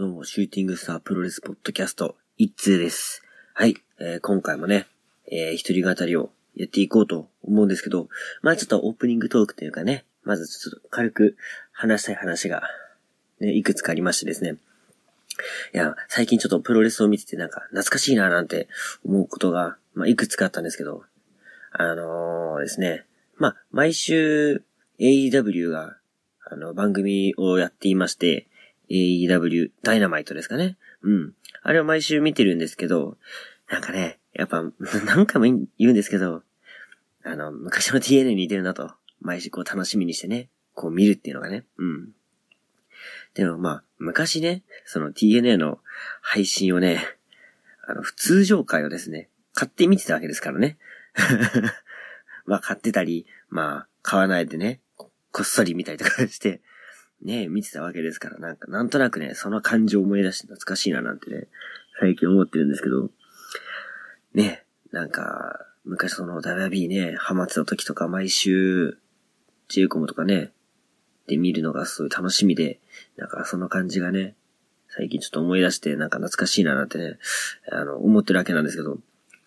どうも、シューティングスタープロレスポッドキャスト、いっつーです。はい、えー今回もね、えー一人語りをやっていこうと思うんですけど、まあちょっとオープニングトークというかね、まずちょっと軽く話したい話が、ね、いくつかありましてですね。いや、最近ちょっとプロレスを見ててなんか懐かしいななんて思うことが、まあいくつかあったんですけど、あのーですね、まあ毎週 AEW があの番組をやっていまして、AEW ダイナマイトですかね。うん。あれを毎週見てるんですけど、なんかね、やっぱ、何回も言うんですけど、あの、昔の TNA に似てるなと、毎週こう楽しみにしてね、こう見るっていうのがね、うん。でもまあ、昔ね、その TNA の配信をね、あの、普通常回をですね、買って見てたわけですからね。まあ、買ってたり、まあ、買わないでね、こっそり見たりとかして、ね、見てたわけですから、なんか、なんとなくね、その感情を思い出して懐かしいななんてね、最近思ってるんですけど、ね、なんか、昔その WB ね、ハマってた時とか毎週、ジェイコムとかね、で見るのがすごい楽しみで、なんかその感じがね、最近ちょっと思い出して、なんか懐かしいななんてね、あの、思ってるわけなんですけど、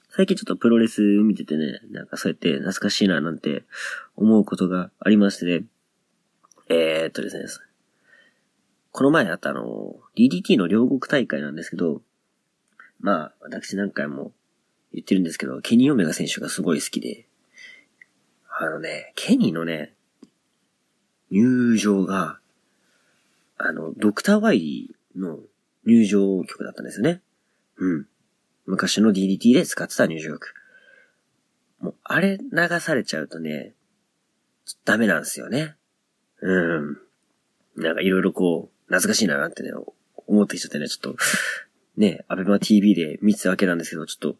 最近ちょっとプロレス見ててね、なんかそうやって懐かしいななんて思うことがありましてね、えー、っとですね、この前あったあの、DDT の両国大会なんですけど、まあ、私何回も言ってるんですけど、ケニー・オメガ選手がすごい好きで、あのね、ケニーのね、入場が、あの、ドクター・ワイリーの入場曲だったんですよね。うん。昔の DDT で使ってた入場曲。もう、あれ流されちゃうとね、ダメなんですよね。うん。なんかいろいろこう、懐かしいななんてね、思ってきちゃってね、ちょっと、ね、アベマ TV で見てたわけなんですけど、ちょっと、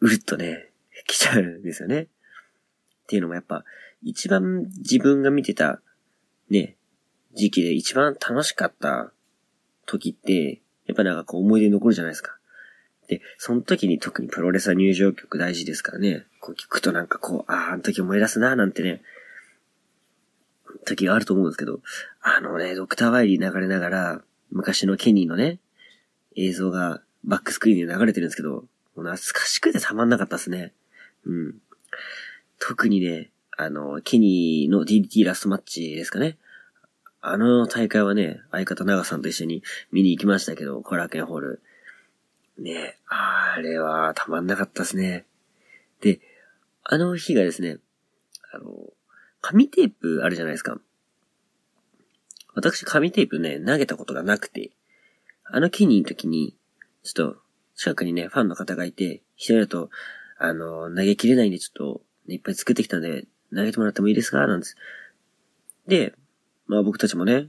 うるっとね、来ちゃうんですよね。っていうのもやっぱ、一番自分が見てた、ね、時期で一番楽しかった時って、やっぱなんかこう思い出に残るじゃないですか。で、その時に特にプロレスは入場曲大事ですからね、こう聞くとなんかこう、ああ、あの時思い出すな、なんてね、時があると思うんですけど、あのね、ドクターワイリー流れながら、昔のケニーのね、映像がバックスクリーンで流れてるんですけど、懐かしくてたまんなかったですね。うん。特にね、あの、ケニーの DDT ラストマッチですかね。あの大会はね、相方長さんと一緒に見に行きましたけど、コラーケンホール。ねあれはたまんなかったですね。で、あの日がですね、あの、紙テープあるじゃないですか。私紙テープね、投げたことがなくて、あのケニーの時に、ちょっと、近くにね、ファンの方がいて、一人だと、あの、投げきれないんでちょっと、ね、いっぱい作ってきたんで、投げてもらってもいいですか？なんです。で、まあ僕たちもね、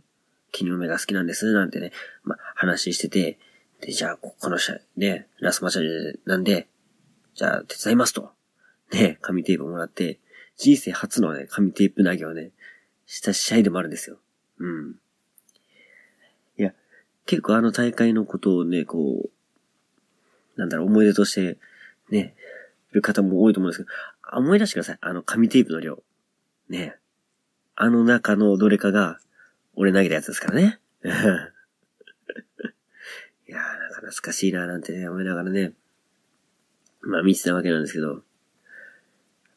ケニーの目が好きなんです、なんてね、まあ話してて、で、じゃあ、この試合、ね、ラストマッチなんで、じゃあ手伝いますと。ね、紙テープもらって、人生初のね、紙テープ投げをね、した試合でもあるんですよ。うん。いや、結構あの大会のことをね、こう、なんだろう、思い出として、ね、いる方も多いと思うんですけど、思い出してください。あの紙テープの量。ね。あの中のどれかが、俺投げたやつですからね。いやー、なんか懐かしいなーなんてね、思いながらね、まあ見てたわけなんですけど、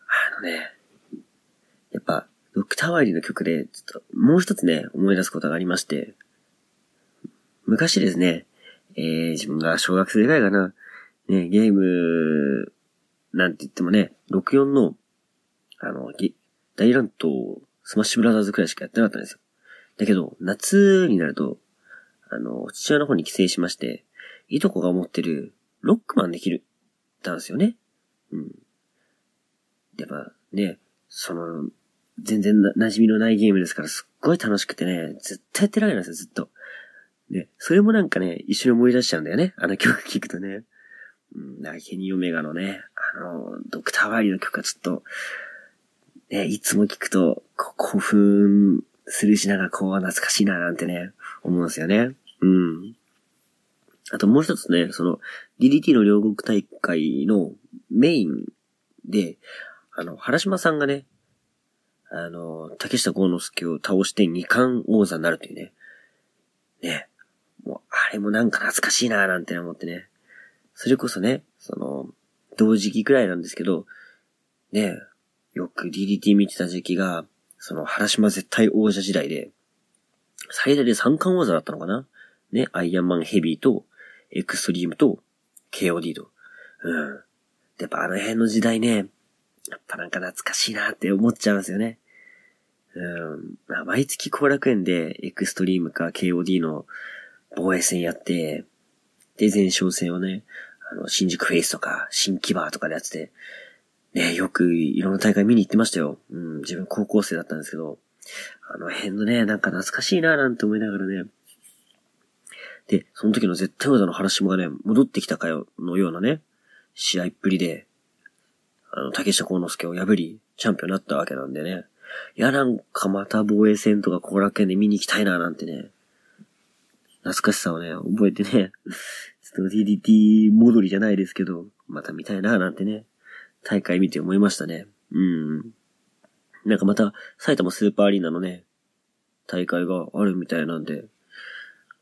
あのね、ドクターワイリーの曲で、ちょっと、もう一つね、思い出すことがありまして、昔ですね、えー、自分が小学生ぐらいかな、ね、ゲーム、なんて言ってもね、64の、あの、大乱闘、スマッシュブラザーズくらいしかやってなかったんですよ。だけど、夏になると、あの、父親の方に帰省しまして、いとこが持ってる、ロックマンできる、たんですよね。うん。やっぱね、その、全然な馴染みのないゲームですからすっごい楽しくてね、ずっとやってられるんですよ、ずっと。ね、それもなんかね、一緒に思い出しちゃうんだよね。あの曲聴くとね。うん、なんかケニー・オメガのね、あの、ドクター・ワイリーの曲がちょっと、ね、いつも聴くと、こう興奮するしながら、こう、懐かしいな、なんてね、思うんですよね。うん。あともう一つね、その、DDT の両国大会のメインで、あの、原島さんがね、あの、竹下幸之助を倒して二冠王座になるというね。ね。もう、あれもなんか懐かしいなーなんて思ってね。それこそね、その、同時期くらいなんですけど、ね、よく DDT 見てた時期が、その、原島絶対王者時代で、最大で三冠王座だったのかな？ね、アイアンマンヘビーと、エクストリームと、KOD と。うん。でやっぱあの辺の時代ね、やっぱなんか懐かしいなって思っちゃうんですよね。うん。毎月後楽園でエクストリームか KOD の防衛戦やって、で、前哨戦をね、あの、新宿フェイスとか、新木場とかでやってて、ね、よくいろんな大会見に行ってましたよ。うん、自分高校生だったんですけど、あの辺のね、なんか懐かしいななんて思いながらね。で、その時の絶対王者の原島がね、戻ってきたかよ、のようなね、試合っぷりで、あの、竹下幸之助を破り、チャンピオンになったわけなんでね。いや、なんかまた防衛戦とか後楽園で見に行きたいな、なんてね。懐かしさをね、覚えてね。ちょっと DDT 戻りじゃないですけど、また見たいな、なんてね。大会見て思いましたね。うん。なんかまた、埼玉スーパーアリーナのね、大会があるみたいなんで、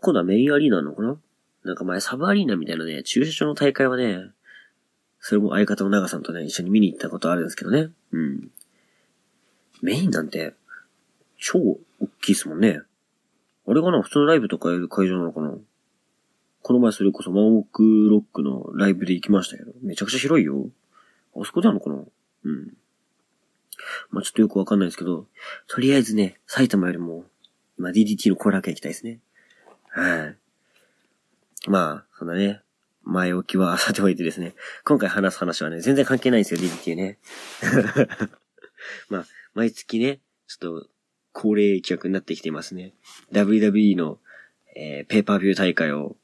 今度はメインアリーナなのかな？なんか前サブアリーナみたいなね、駐車場の大会はね、それも相方の長さんとね、一緒に見に行ったことあるんですけどね。うん。メインなんて、超大きいっすもんね。あれかな普通のライブとかやる会場なのかなこの前それこそマンオークロックのライブで行きましたけど、めちゃくちゃ広いよ。あそこなのかなうん。まあ、ちょっとよくわかんないですけど、とりあえずね、埼玉よりも、まあ、DDT のコラケ行きたいですね。はい。まあ、そんなね、前置きはさておいてですね、今回話す話はね、全然関係ないんですよ、DDT ね。まあ、毎月ね、ちょっと、恒例企画になってきていますね。WWE の、えー、ペーパービュー大会を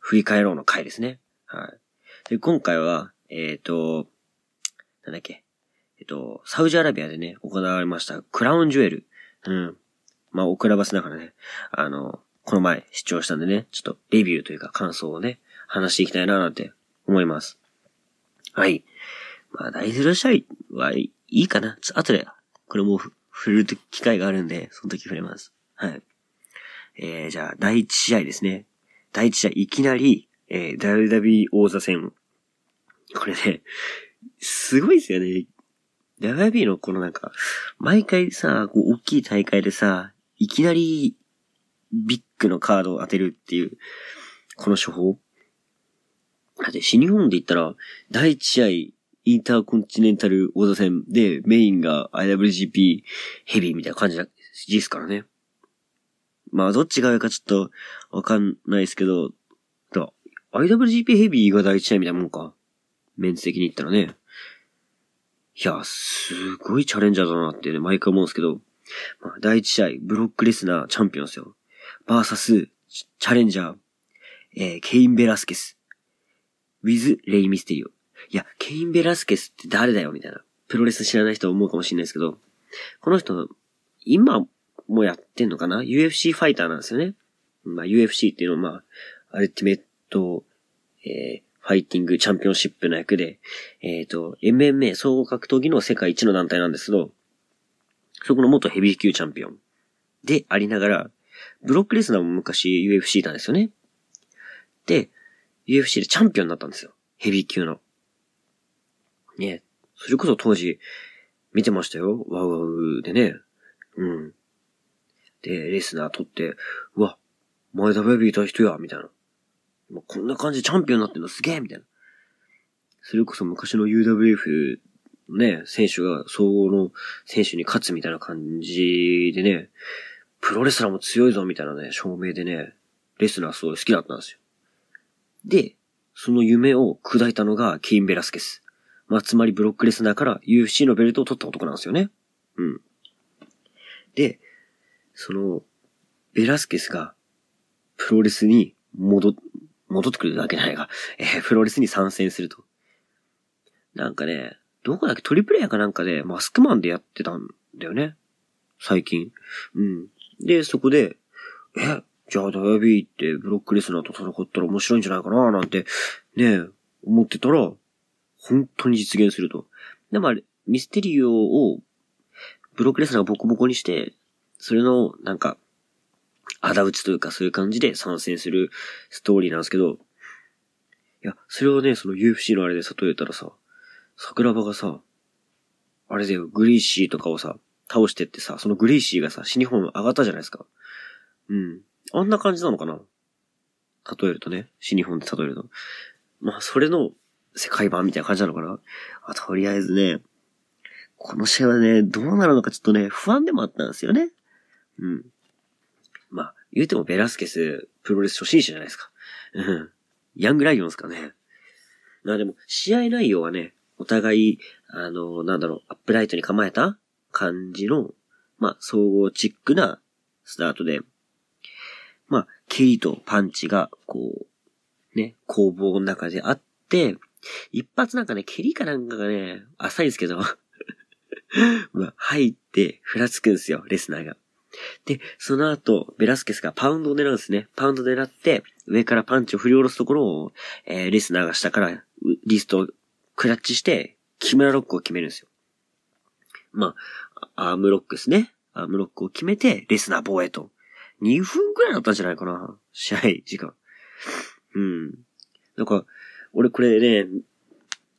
振り返ろうの回ですね。はい。で、今回は、えっ、ー、と、なんだっけ。えっと、サウジアラビアでね、行われました、クラウンジュエル。うん。まあ、オクラバスだからね、あの、この前視聴したんでね、ちょっとレビューというか感想をね、話していきたいななんて思います。はい。まあ、大ゼロ試合はいいかな。ちょ、後で、これも触る機会があるんで、その時触れます。はい。えー、じゃあ、第一試合ですね。第一試合、いきなり、えー、WW 王座戦。これね、すごいですよね。WB のこのなんか、毎回さ、こう、大きい大会でさ、いきなり、ビッグのカードを当てるっていう、この処方。だって、新日本で言ったら、第一試合、インターコンチネンタル王座戦で、メインが IWGP ヘビーみたいな感じですからね。まあ、どっちがいいかちょっと、わかんないですけど、だ IWGP ヘビーが第一試合みたいなもんか。メンツ的に言ったらね。いや、すごいチャレンジャーだなってね、毎回思うんですけど、まあ、第一試合、ブロックレスナーチャンピオンですよ。バーサス、チャレンジャー、えー、ケイン・ベラスケス、ウィズ・レイ・ミステリオ。いや、ケイン・ベラスケスって誰だよみたいな。プロレス知らない人は思うかもしれないですけど、この人、今もやってんのかな ?UFC ファイターなんですよね。まあ、UFC っていうのは、まあ、アルティメット、えー、ファイティングチャンピオンシップの役で、えっ、ー、と、MMA 総合格闘技の世界一の団体なんですけど、そこの元ヘビー級チャンピオンでありながら、ブロックレスナーも昔 UFC なんですよね。で、UFC でチャンピオンになったんですよ。ヘビー級の。ねそれこそ当時、見てましたよ。ワウワウでね。うん。で、レスナー取って、うわ、前 WWE いた人や、みたいな。もうこんな感じでチャンピオンになってんのすげえみたいな。それこそ昔の UWF のね、選手が総合の選手に勝つみたいな感じでね、プロレスラーも強いぞみたいなね、証明でね、レスラーすごい好きだったんですよ。で、その夢を砕いたのがケイン・ベラスケス。まあ、つまりブロックレスナーから UFC のベルトを取った男なんですよね。うん。で、その、ベラスケスが、プロレスに戻、戻ってくるだけないが、えー、プロレスに参戦すると。なんかね、どこだっけ？トリプレイヤーかなんかでマスクマンでやってたんだよね。最近。うん。で、そこで、え、じゃあダイビーってブロックレスナーと戦ったら面白いんじゃないかな？なんて、ね思ってたら、本当に実現すると。でもあれ、ミステリオを、ブロックレスナーがボコボコにして、それの、なんか、仇討ちというかそういう感じで参戦するストーリーなんですけど、いや、それをね、その UFC のあれで例えたらさ、桜庭がさ、あれだよ、グレイシーとかをさ、倒してってさ、そのグレイシーがさ、死に本上がったじゃないですか。うん。あんな感じなのかな？例えるとね、死に本で例えると。まあ、それの世界版みたいな感じなのかな？あ、とりあえずね、この試合はね、どうなるのかちょっとね、不安でもあったんですよね。うん。まあ、言うてもベラスケス、プロレス初心者じゃないですか。うん。ヤングライオンですかね。まあでも、試合内容はね、お互い、あの、なんだろう、アップライトに構えた感じの、まあ、総合チックなスタートで、まあ、蹴りとパンチが、こう、ね、攻防の中であって、一発なんかね、蹴りかなんかがね、浅いんですけど まあ、入って、ふらつくんですよ、レスナーが。で、その後、ベラスケスがパウンドを狙うんですね。パウンド狙って、上からパンチを振り下ろすところを、えー、レスナーが下からリストをクラッチして、木村ロックを決めるんですよ。まあ、アームロックですね。アームロックを決めて、レスナー防衛と。2分くらいだったんじゃないかな。試合時間。うん。なんか、俺これね、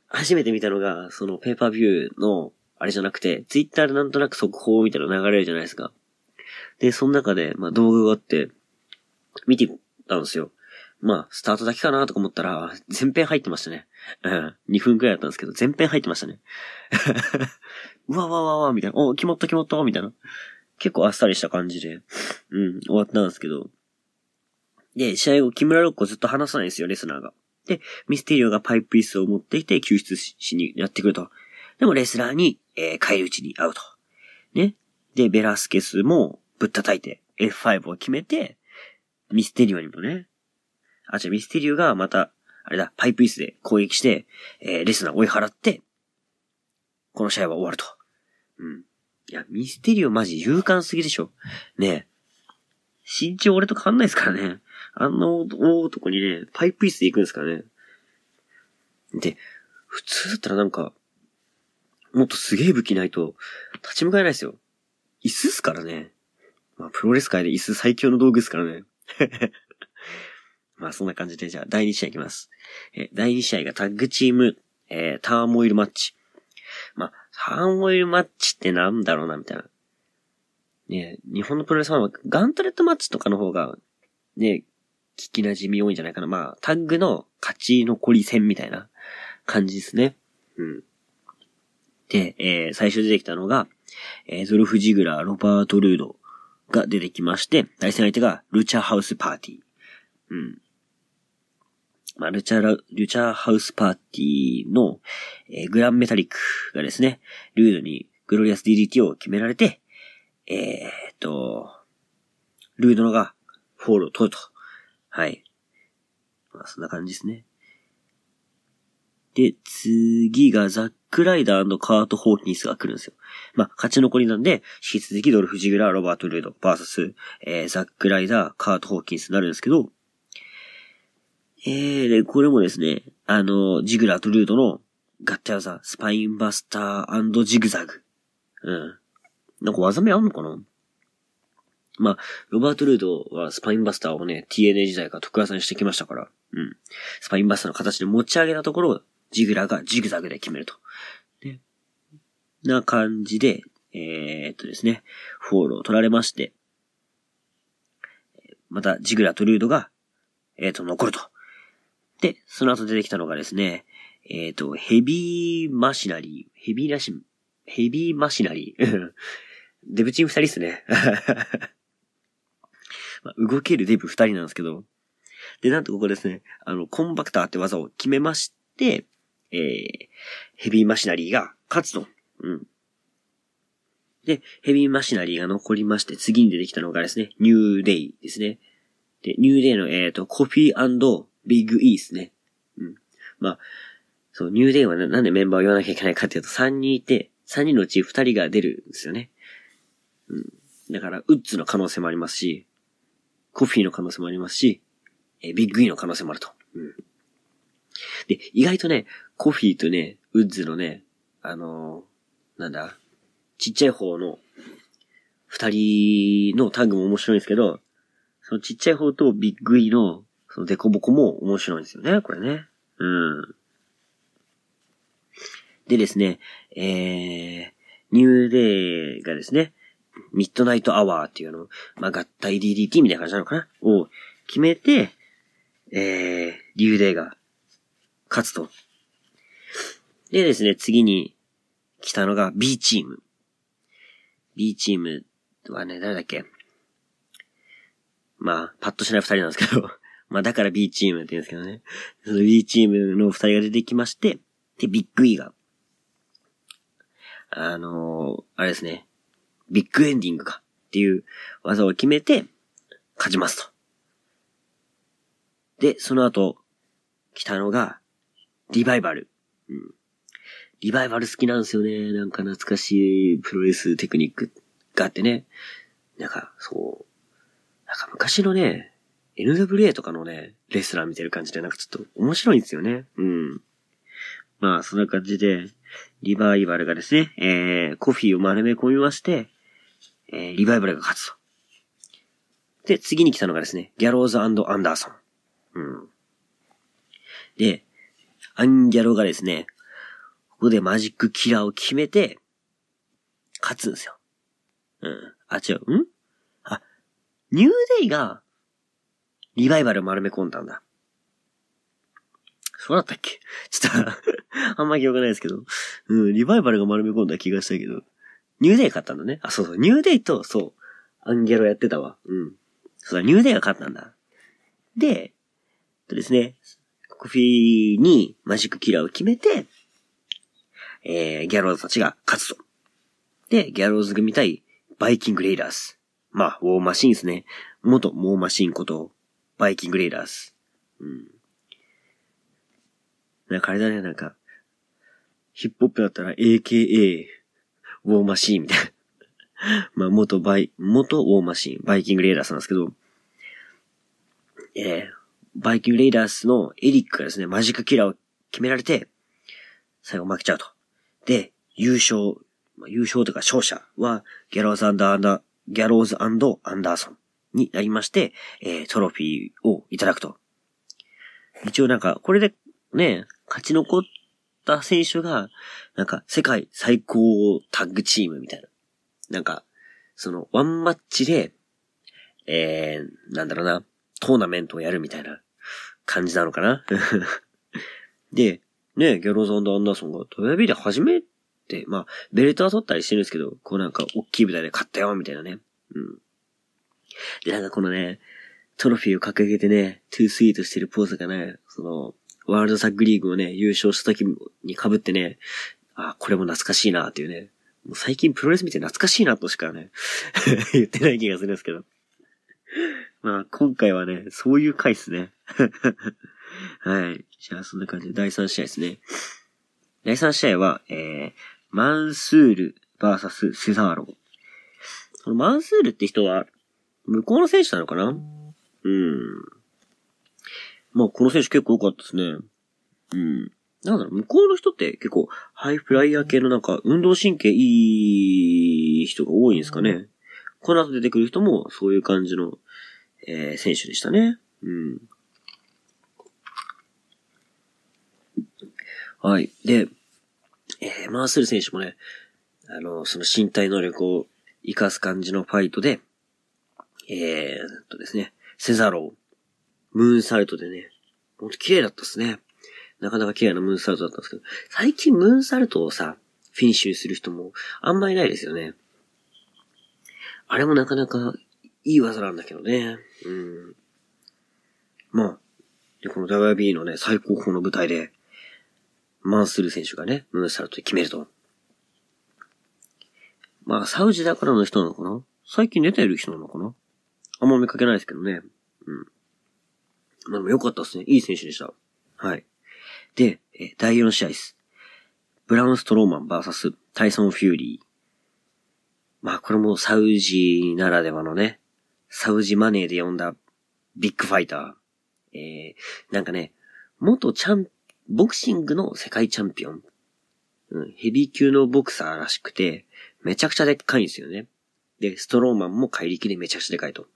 初めて見たのが、そのペーパービューの、あれじゃなくて、ツイッターでなんとなく速報みたいな流れるじゃないですか。で、その中で、まあ動画があって、見てたんですよ。まあ、スタートだけかなとか思ったら、全編入ってましたね。うん。2分くらいだったんですけど、全編入ってましたね。うわわわわ、みたいな。お、決まった決まった、みたいな。結構あっさりした感じで、うん、終わったんですけど。で、試合後、木村ロックをずっと話さないんですよ、レスラーが。で、ミステリオがパイプ椅子を持ってきて救出しにやってくると。でもレスラーに、えー、帰り討ちに会うと。ね。で、ベラスケスもぶったたいて F5 を決めて、ミステリオにもね。あ、じゃミステリオがまた、あれだ、パイプ椅子で攻撃して、えー、レスナー追い払って、この試合は終わると。うん。いや、ミステリオマジ勇敢すぎでしょ。ね。身長俺と変わんないですからね。あんな大男にね、パイプ椅子で行くんですからね。で、普通だったらなんか、もっとすげえ武器ないと、立ち向かえないですよ。椅子っすからね。まあ、プロレス界で椅子最強の道具ですからね。まあ、そんな感じで、じゃあ、第2試合いきます。え第2試合がタッグチーム、えー、ターモイルマッチ。まあ、ターモイルマッチってなんだろうな、みたいな。ね日本のプロレスファンはガントレットマッチとかの方が、ね、聞き馴染み多いんじゃないかな。まあ、タッグの勝ち残り戦みたいな感じですね。うん。で、えー、最初出てきたのが、えー、ドルフ・ジグラー、ロバート・ルードが出てきまして、対戦相手がルチャハウス・パーティー。うん。まあ、ルチャラ、ルチャハウスパーティーの、えー、グランメタリックがですね、ルードにグロリアス DDT を決められて、えー、っと、ルードのがフォールを取ると。はい。まあ、そんな感じですね。で、次がザックライダーカート・ホーキンスが来るんですよ。まあ、勝ち残りなんで、引き続きドルフ・ジグラー、ロバート・ルード、バーサス、えー、ザックライダー、カート・ホーキンスになるんですけど、えー、で、これもですね、あの、ジグラーとルードのガッチャ技、スパインバスタージグザグ。うん。なんか技名あんのかなまあ、ロバート・ルードはスパインバスターをね、TNA 時代から得意技にしてきましたから、うん。スパインバスターの形で持ち上げたところを、ジグラがジグザグで決めると。ね。な感じで、えー、っとですね、フォールを取られまして、また、ジグラとルードが、えー、っと、残ると。で、その後出てきたのがですね、えっ、と、ヘビーマシナリー、ヘビーラシ、ヘビーマシナリー。デブチン二人っすね。まあ、動けるデブ二人なんですけど。で、なんとここですね、あの、コンパクターって技を決めまして、えー、ヘビーマシナリーが勝つと。うん。で、ヘビーマシナリーが残りまして、次に出てきたのがですね、ニューデイですね。で、ニューデイの、えっ、ー、と、コフィービッグ E ですね。うん。まあ、そう、ニューデイはなんでメンバーを言わなきゃいけないかっていうと、3人いて、3人のうち2人が出るんですよね。うん。だから、ウッズの可能性もありますし、コフィーの可能性もありますし、えビッグ E の可能性もあると。うん。で、意外とね、コフィーとね、ウッズのね、あのー、なんだ、ちっちゃい方の二人のタグも面白いんですけど、そのちっちゃい方とビッグ E の、そのデコボコも面白いんですよね、これね。うん。でですね、えー、ニューデーがですね、ミッドナイトアワーっていうの、まあ、合体 DDT みたいな感じなのかな？を決めて、えー、ニューデーが勝つと。でですね、次に来たのが B チーム。B チームはね、誰だっけ？まあ、パッとしない二人なんですけど まあだから B チームって言うんですけどね。その B チームの二人が出てきまして、で、ビッグ E が、あのー、あれですね、ビッグエンディングかっていう技を決めて、勝ちますと。で、その後、来たのが、リバイバル。うん。リバイバル好きなんですよね。なんか懐かしいプロレステクニックがあってね。なんか、そう。なんか昔のね、NWA とかのね、レスラー見てる感じでなんかちょっと面白いんですよね。うん。まあ、そんな感じで、リバイバルがですね、えー、コフィーを丸め込みまして、えー、リバイバルが勝つと。で、次に来たのがですね、ギャローズアンダーソン。うん。で、アンギャロがですね、ここでマジックキラーを決めて、勝つんですよ。うん。あ、違う。ん？あ、ニューデイが、リバイバル丸め込んだんだ。そうだったっけ？ちょっとあんま記憶ないですけど。うん、リバイバルが丸め込んだ気がしたけど。ニューデイ勝ったんだね。あ、そうそう。ニューデイと、そう。アンギャロやってたわ。うん。そうだ、ニューデイが勝ったんだ。で、とですね、コフィーにマジックキラーを決めて、えー、ギャローズたちが勝つと。で、ギャローズ組対バイキングレイダース。まあ、ウォーマシンですね。元ウォーマシンこと、バイキングレイダース。うん。なんかあれだね、なんか、ヒップホップだったら AKA、ウォーマシーンみたいな。まあ、元バイ、元ウォーマシーン、バイキングレイダースなんですけど、えー、バイキングレイダースのエリックがですね、マジックキラーを決められて、最後負けちゃうと。で、優勝、まあ優勝というか勝者は、ギャローズアンダー、ギャローズアンダーソンになりまして、えー、トロフィーをいただくと。一応なんか、これでね、勝ち残った選手が、なんか、世界最高タッグチームみたいな。なんか、その、ワンマッチで、えー、なんだろうな、トーナメントをやるみたいな感じなのかな で、ね、ギャローズアンダーソンがドヤビで初めて、まあ、ベルトは取ったりしてるんですけど、こうなんか、大きい舞台で勝ったよ、みたいなね。うん。で、なんかこのね、トロフィーを掲げてね、トゥースイートしてるポーズがね、その、ワールドサッグリーグをね、優勝した時に被ってね、あ、これも懐かしいなっていうね。もう最近プロレス見て懐かしいなとしかね 言ってない気がするんですけど。まあ、今回はね、そういう回っすね。はい。じゃあ、そんな感じで第3試合ですね。第3試合は、えー、マンスール VS セザーロ。このマンスールって人は、向こうの選手なのかな？うん。まあ、この選手結構多かったですね。うん。なんだろう、向こうの人って結構、ハイフライヤー系のなんか、運動神経いい人が多いんですかね。この後出てくる人も、そういう感じの、えー、選手でしたね。うん。はい。で、えー、マースル選手もね、あの、その身体能力を活かす感じのファイトで、えー、とですね、セザロー、ムーンサルトでね、ほんと綺麗だったっすね。なかなか綺麗なムーンサルトだったんですけど、最近ムーンサルトをさ、フィニッシュする人もあんまりないですよね。あれもなかなかいい技なんだけどね。うん。まあ、で、この WB のね、最高峰の舞台で、マンスル選手がね、ムーンサルトで決めると。まあ、サウジだからの人なのかな？最近出てる人なのかな？あんま見かけないですけどね。うん。まあ、良かったですね。いい選手でした。はい。で、え第4試合です。ブラウンストローマン VS タイソン・フューリー。まあ、これもサウジならではのね、サウジマネーで呼んだビッグファイター。えー、なんかね、元チャン、ボクシングの世界チャンピオン。うん、ヘビー級のボクサーらしくて、めちゃくちゃでっかいんですよね。で、ストローマンも怪力でめちゃくちゃでかいと。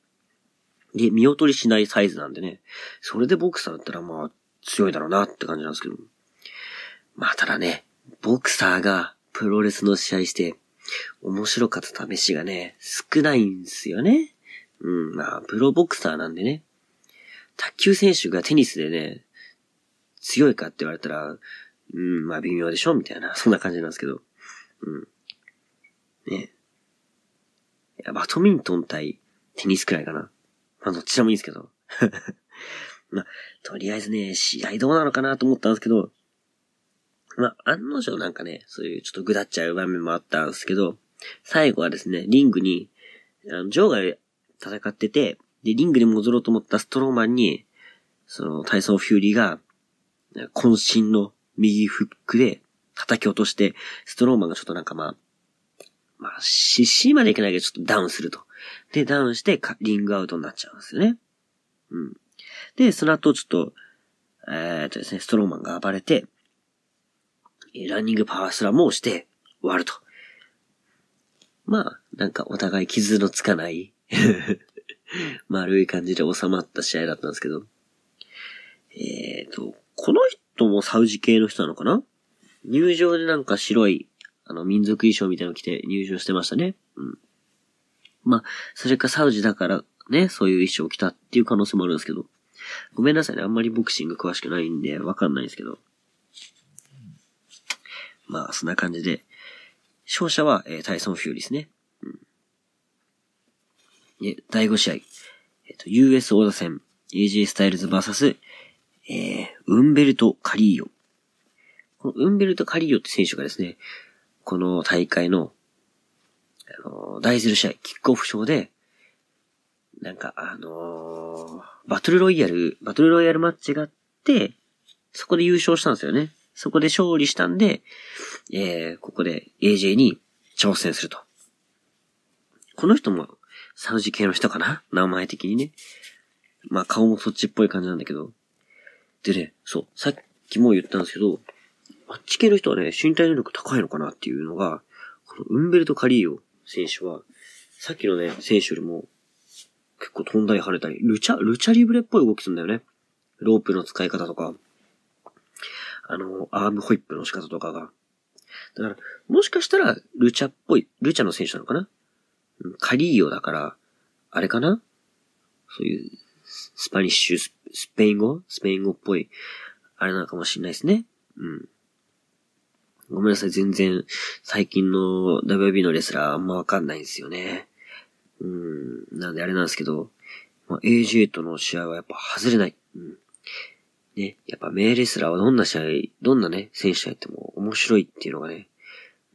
で、見劣りしないサイズなんでね、それでボクサーだったらまあ強いだろうなって感じなんですけど。まあただね、ボクサーがプロレスの試合して面白かった試しがね、少ないんですよね。うん、まあプロボクサーなんでね。卓球選手がテニスでね、強いかって言われたら、うん、まあ微妙でしょ？みたいな、そんな感じなんですけど。うん。ね。いや、バドミントン対テニスくらいかな。まあどっちでもいいんですけど。まあ、とりあえずね、試合どうなのかなと思ったんですけど、まあ、案の定なんかね、そういうちょっとぐだっちゃう場面もあったんですけど、最後はですね、リングに、あの、ジョーが戦ってて、で、リングに戻ろうと思ったストローマンに、その、タイソン・フューリーが、渾身の右フックで叩き落として、ストローマンがちょっとなんかまあ、まあ、失神までいけないけどちょっとダウンすると。で、ダウンしてリングアウトになっちゃうんですよね。うん。で、その後ちょっと、えー、っとですね、ストローマンが暴れて、ランニングパワースラムをして終わると。まあ、なんかお互い傷のつかない 丸い感じで収まった試合だったんですけど。えーと、この人もサウジ系の人なのかな？入場でなんか白い、あの、民族衣装みたいなの着て入場してましたね。うん。まあ、それかサウジだからね、そういう衣装を着たっていう可能性もあるんですけど。ごめんなさいね、あんまりボクシング詳しくないんで、わかんないんですけど。まあ、そんな感じで、勝者は、えー、タイソン・フューリーですね。うん。で、第5試合。えっ、ー、と、US 王座戦、AJ スタイルズ VS、えー、ウンベルト・カリーヨ。このウンベルト・カリーヨって選手がですね、この大会の、あのー、第0試合、キックオフ賞で、なんか、あのー、バトルロイヤル、バトルロイヤルマッチがあって、そこで優勝したんですよね。そこで勝利したんで、えー、ここで AJ に挑戦すると。この人もサウジ系の人かな？名前的にね。まあ顔もそっちっぽい感じなんだけど。でね、そう、さっきも言ったんですけど、あっち系の人はね、身体能力高いのかなっていうのが、このウンベルト・カリーヨ選手は、さっきのね、選手よりも、結構飛んだり跳ねたり、ルチャ、ルチャリブレっぽい動きするんだよね。ロープの使い方とか、あの、アームホイップの仕方とかが。だから、もしかしたら、ルチャっぽい、ルチャの選手なのかな？カリーヨだから、あれかな？そういう、スパニッシュ、スペイン語？スペイン語っぽい、あれなのかもしれないですね。うん。ごめんなさい、全然、最近の WB のレスラーあんまわかんないんですよね。うん。なんであれなんですけど、まあ、AJ との試合はやっぱ外れない。うん。ね、やっぱ名レスラーはどんな試合、どんなね、選手やっても面白いっていうのがね、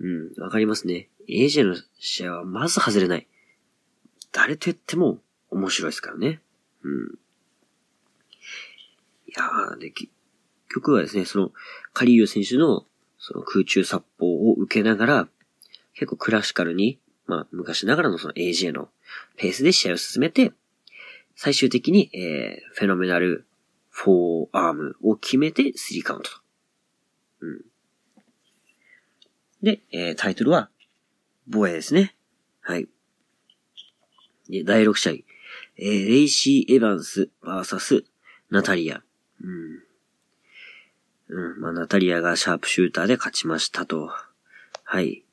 うん、わかりますね。AJ の試合はまず外れない。誰と言っても面白いですからね。うん。いやー、で、結局はですね、その、カリーヨ選手の、その空中殺法を受けながら、結構クラシカルに、まあ、昔ながらのその AJ のペースで試合を進めて、最終的に、えー、フェノメナルフォーアームを決めて3カウントと。うん。で、えー、タイトルは、防衛ですね。はい。で、第6試合。えー、レイシー・エヴァンス VS ナタリア。うん。うん。まあ、ナタリアがシャープシューターで勝ちましたと。はい。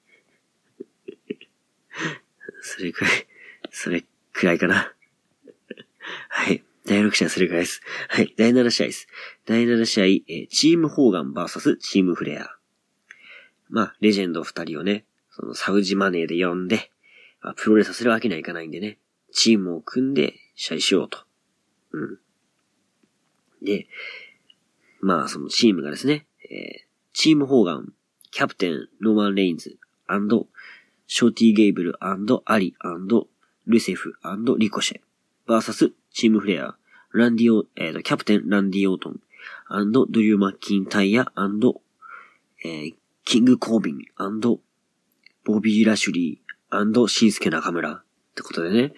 それくらい、それくらいかな。はい。第6試合それぐらいです。はい。第7試合です。第7試合、えー、チームホーガン VS チームフレア。まあ、レジェンド2人をね、そのサウジマネーで呼んで、まあ、プロレスさせるわけにはいかないんでね、チームを組んで試合しようと。うん。で、まあ、そのチームがですね、えー、チームホーガン、キャプテン、ロマン・レインズ、アンドショーティー・ゲイブル、アンド、アリ、アンドルセフ、アンドリコシェ、バーサス、チームフレア、ランディオ、えっー、キャプテンランディオートン、アンド、ドリュー・マッキンタイヤ、アンド、えー、キング・コービン、アンド、ボビー・ラシュリー、アンド、シンスケ・ナカムラってことでね。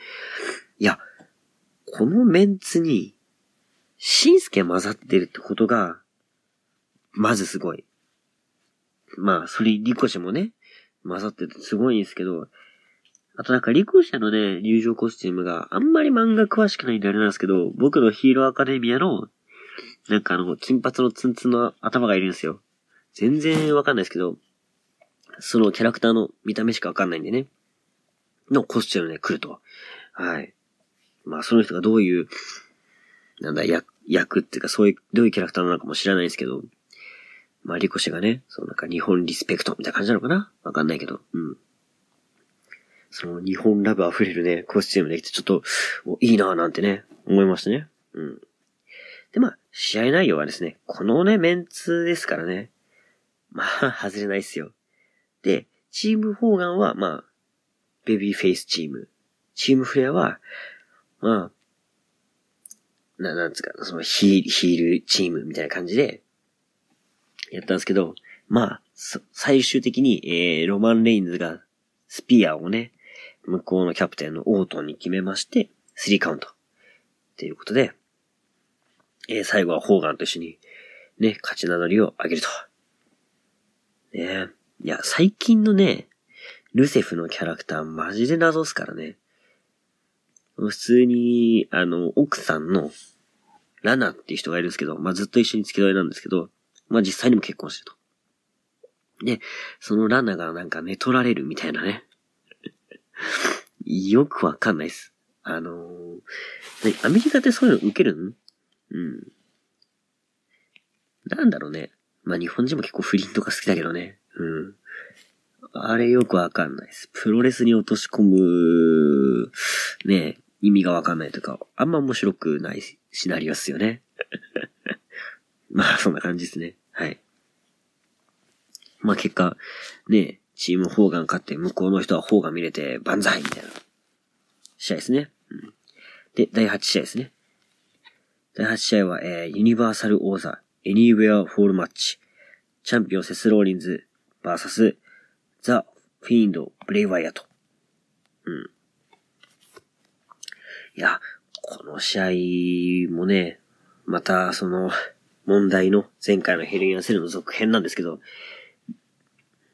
いや、このメンツに、シンスケ混ざってるってことが、まずすごい。まあ、それ、リコシもね、混ざっててすごいんですけど、あとなんか、リコシャのね、入場コスチュームがあんまり漫画詳しくないんであれなんですけど、僕のヒーローアカデミアの、なんかあの、金髪のツンツンの頭がいるんですよ。全然わかんないですけど、そのキャラクターの見た目しかわかんないんでね。のコスチュームで来ると。はい。まあ、その人がどういう、なんだ、役、役っていうか、そういう、どういうキャラクターなのかも知らないですけど、まあ、リコシェがね、そのなんか日本リスペクトみたいな感じなのかな？わかんないけど、うん。その日本ラブ溢れるね、コスチュームできてちょっと、いいなぁなんてね、思いましたね。うん。で、まあ、試合内容はですね、このね、メンツですからね。まあ、外れないっすよ。で、チームフォーガンは、まあ、ベビーフェイスチーム。チームフレアは、まあ、な、なんつうか、そのヒール、ヒールチームみたいな感じで、やったんですけど、まあ、最終的に、えー、ロマン・レインズが、スピアをね、向こうのキャプテンのオートンに決めまして、3カウント。っていうことで、えー、最後はホーガンと一緒に、ね、勝ち名乗りを上げると。ねいや、最近のね、ルセフのキャラクターマジで謎っすからね。普通に、あの、奥さんの、ラナっていう人がいるんですけど、まあ、ずっと一緒に付き添いなんですけど、まあ、実際にも結婚してると。で、そのラナがなんか寝取られるみたいなね。よくわかんないっす。あのー、アメリカってそういうの受けるん？うん。なんだろうね。まあ、日本人も結構不倫とか好きだけどね。うん。あれよくわかんないです。プロレスに落とし込む、ね、意味がわかんないとか、あんま面白くないシナリオっすよね。まあ、そんな感じですね。はい。まあ結果、ね、チームホーガン勝って向こうの人はホーガン見れて万歳みたいな試合ですね。うん、で、第8試合ですね。第8試合は、えー、ユニバーサル王座、エニーウェアフォールマッチ。チャンピオンセスローリンズ、バーサス、ザ・フィーンド・ブレイ・ワイアットと。うん。いや、この試合もね、また、その、問題の前回のヘル・イン・ア・セルの続編なんですけど、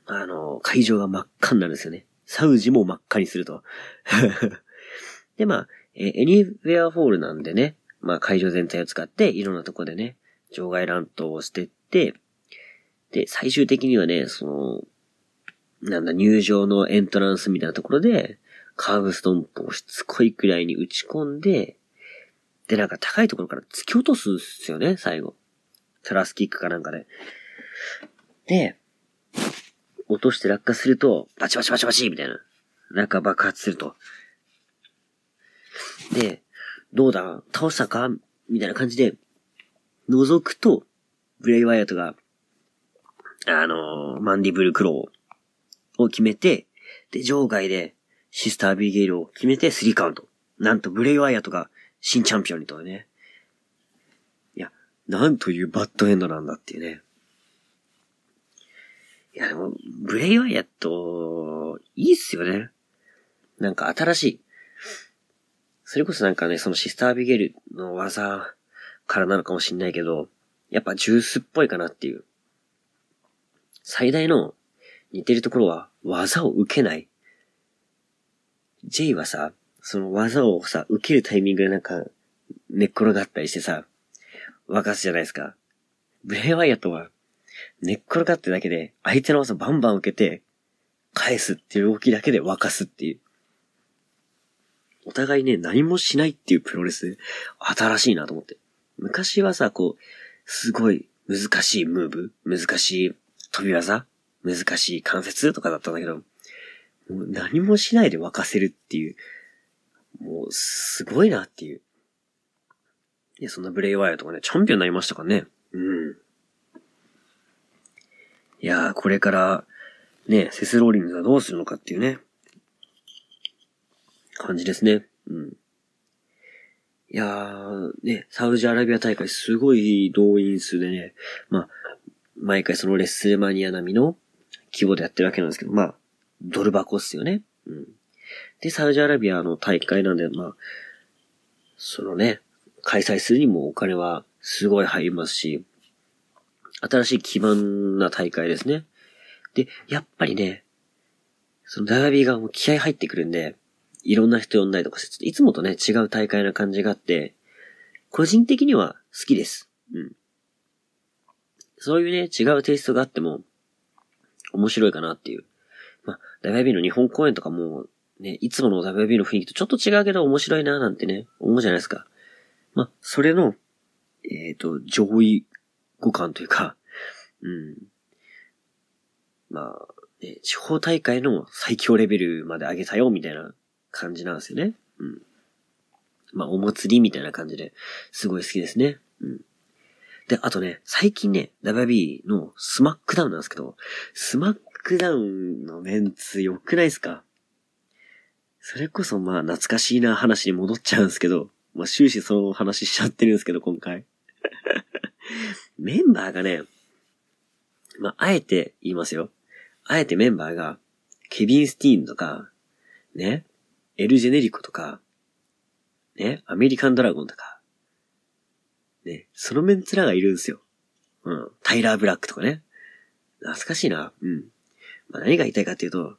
あの、会場が真っ赤になるんですよね。サウジも真っ赤にすると。で、まあ、え、エニウェアフォールなんでね、まあ会場全体を使っていろんなとこでね、場外乱闘をしてって、で、最終的にはね、その、なんだ、入場のエントランスみたいなところで、カーブストンプをしつこいくらいに打ち込んで、で、なんか高いところから突き落とすんすよね、最後。トラスキックかなんかで。で、落として落下すると、バチバチバチバチみたいな。なんか爆発すると。で、どうだ倒したかみたいな感じで、覗くと、ブレイワイアトが、あのー、マンディブルクローを決めて、で、場外でシスタービーゲイルを決めてスリーカウント。なんとブレイワイアトが新チャンピオンにとはね。いや、なんというバッドエンドなんだっていうね。いやでも、ブレイワイアット、いいっすよね。なんか新しい。それこそなんかね、そのシスタービゲルの技からなのかもしんないけど、やっぱジュースっぽいかなっていう。最大の似てるところは技を受けない。J はさ、その技をさ、受けるタイミングでなんか寝っ転がったりしてさ、沸かすじゃないですか。ブレイワイアットは寝っ転がってだけで、相手の技バンバン受けて、返すっていう動きだけで沸かすっていう。お互いね、何もしないっていうプロレス、新しいなと思って。昔はさ、こう、すごい難しいムーブ、難しい飛び技、難しい関節とかだったんだけど、もう何もしないで沸かせるっていう、もう、すごいなっていう。いや、そんなブレイワイヤとかね、チャンピオンになりましたかね。うん。いやー、これから、ね、セスローリングがどうするのかっていうね、感じですね。うん。いやー、ね、サウジアラビア大会すごい動員数でね、まあ、毎回そのレッスルマニア並みの規模でやってるわけなんですけど、まあ、ドル箱っすよね。うん。で、サウジアラビアの大会なんで、まあ、そのね、開催するにもお金はすごい入りますし、新しい基盤な大会ですね。で、やっぱりね、その WB がもう気合入ってくるんで、いろんな人呼んだりとかして、いつもとね、違う大会な感じがあって、個人的には好きです。うん。そういうね、違うテイストがあっても、面白いかなっていう。まあ、WB の日本公演とかも、ね、いつもの WB の雰囲気とちょっと違うけど面白いななんてね、思うじゃないですか。ま、それの、えっ、ー、と、上位互換というか、うん。まあ、ね、地方大会の最強レベルまで上げたよ、みたいな感じなんですよね。うん。まあ、お祭りみたいな感じで、すごい好きですね。うん。で、あとね、最近ね、WB のスマックダウンなんですけど、スマックダウンのメンツ良くないですか？それこそまあ懐かしいな話に戻っちゃうんですけど、まあ終始その話しちゃってるんですけど、今回。メンバーがね、まあ、あえて言いますよ。あえてメンバーが、ケビン・スティーンとか、ね、エル・ジェネリコとか、ね、アメリカン・ドラゴンとか、ね、そのメンツらがいるんですよ。うん。タイラー・ブラックとかね。懐かしいな。うん。まあ、何が言いたいかっていうと、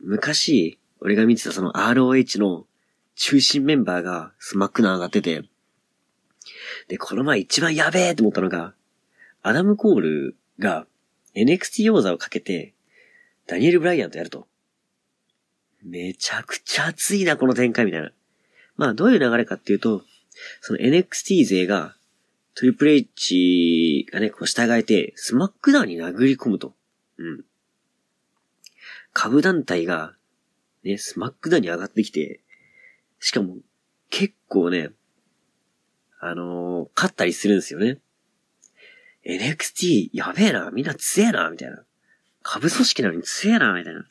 昔、俺が見てたその ROH の中心メンバーがスマックナー上がってて、で、この前一番やべえと思ったのが、アダム・コールが NXT 王座をかけて、ダニエル・ブライアンとやると。めちゃくちゃ熱いな、この展開みたいな。まあ、どういう流れかっていうと、その NXT 勢が、トリプル H がね、こう従えて、スマックダウンに殴り込むと。うん。下部団体が、ね、スマックダに上がってきて、しかも、結構ね、あのー、勝ったりするんですよね。NXT やべえな、みんな強えな、みたいな。株組織なのに強えな、みたいな。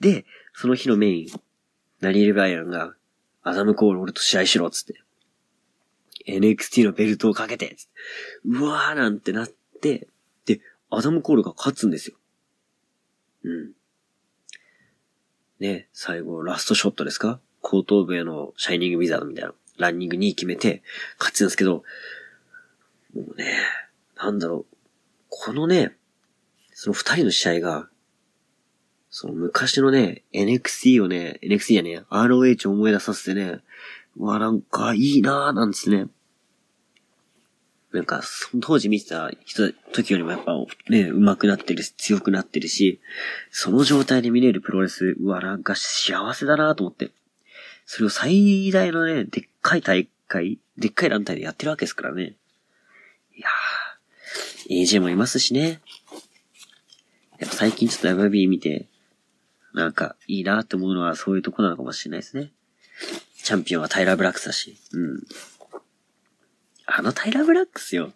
で、その日のメイン、ナリエル・バイアンが、アダム・コール俺と試合しろ、つって。NXT のベルトをかけて、つって。うわーなんてなって、で、アダム・コールが勝つんですよ。うん。ね、最後、ラストショットですか？後頭部へのシャイニング・ウィザードみたいな、ランニングに決めて、勝つんですけど、もうね、なんだろう、このね、その二人の試合が、その昔のね、NXT をね、NXT やね、ROH を思い出させてね、わ、なんかいいなぁ、なんですね。なんか、その当時見てた人、時よりもやっぱね、上手くなってるし、強くなってるし、その状態で見れるプロレス、うわ、なんか幸せだなと思って。それを最大のね、でっかい大会、でっかい団体でやってるわけですからね。いやー、AJ もいますしね。やっぱ最近ちょっと MB 見て、なんかいいなって思うのはそういうとこなのかもしれないですね。チャンピオンはタイラー・ブラックスだし。うん。あのタイラー・ブラックスよ。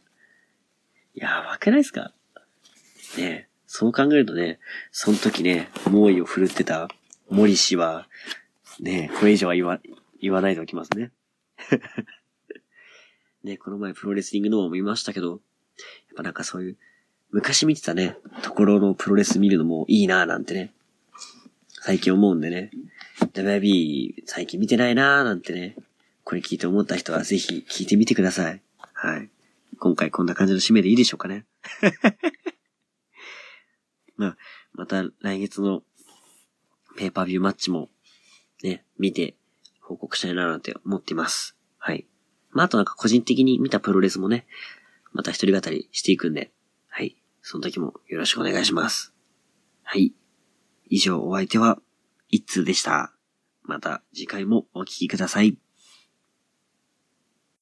やばくないですか？ねそう考えるとね、その時ね、猛威を振るってた森氏は、ねこれ以上は言わ、言わないでおきますね。ねこの前プロレスリングのも見ましたけど、やっぱなんかそういう、昔見てたね、ところのプロレス見るのもいいなぁなんてね、最近思うんでね、WB 最近見てないなぁなんてね、これ聞いて思った人はぜひ聞いてみてください。はい。今回こんな感じの締めでいいでしょうかね。まあ、また来月のペーパービューマッチもね、見て報告したいななんて思っています。はい。まあ、あとなんか個人的に見たプロレスもね、また一人語りしていくんで、はい。その時もよろしくお願いします。はい。以上お相手は、一通でした。また次回もお聴きください。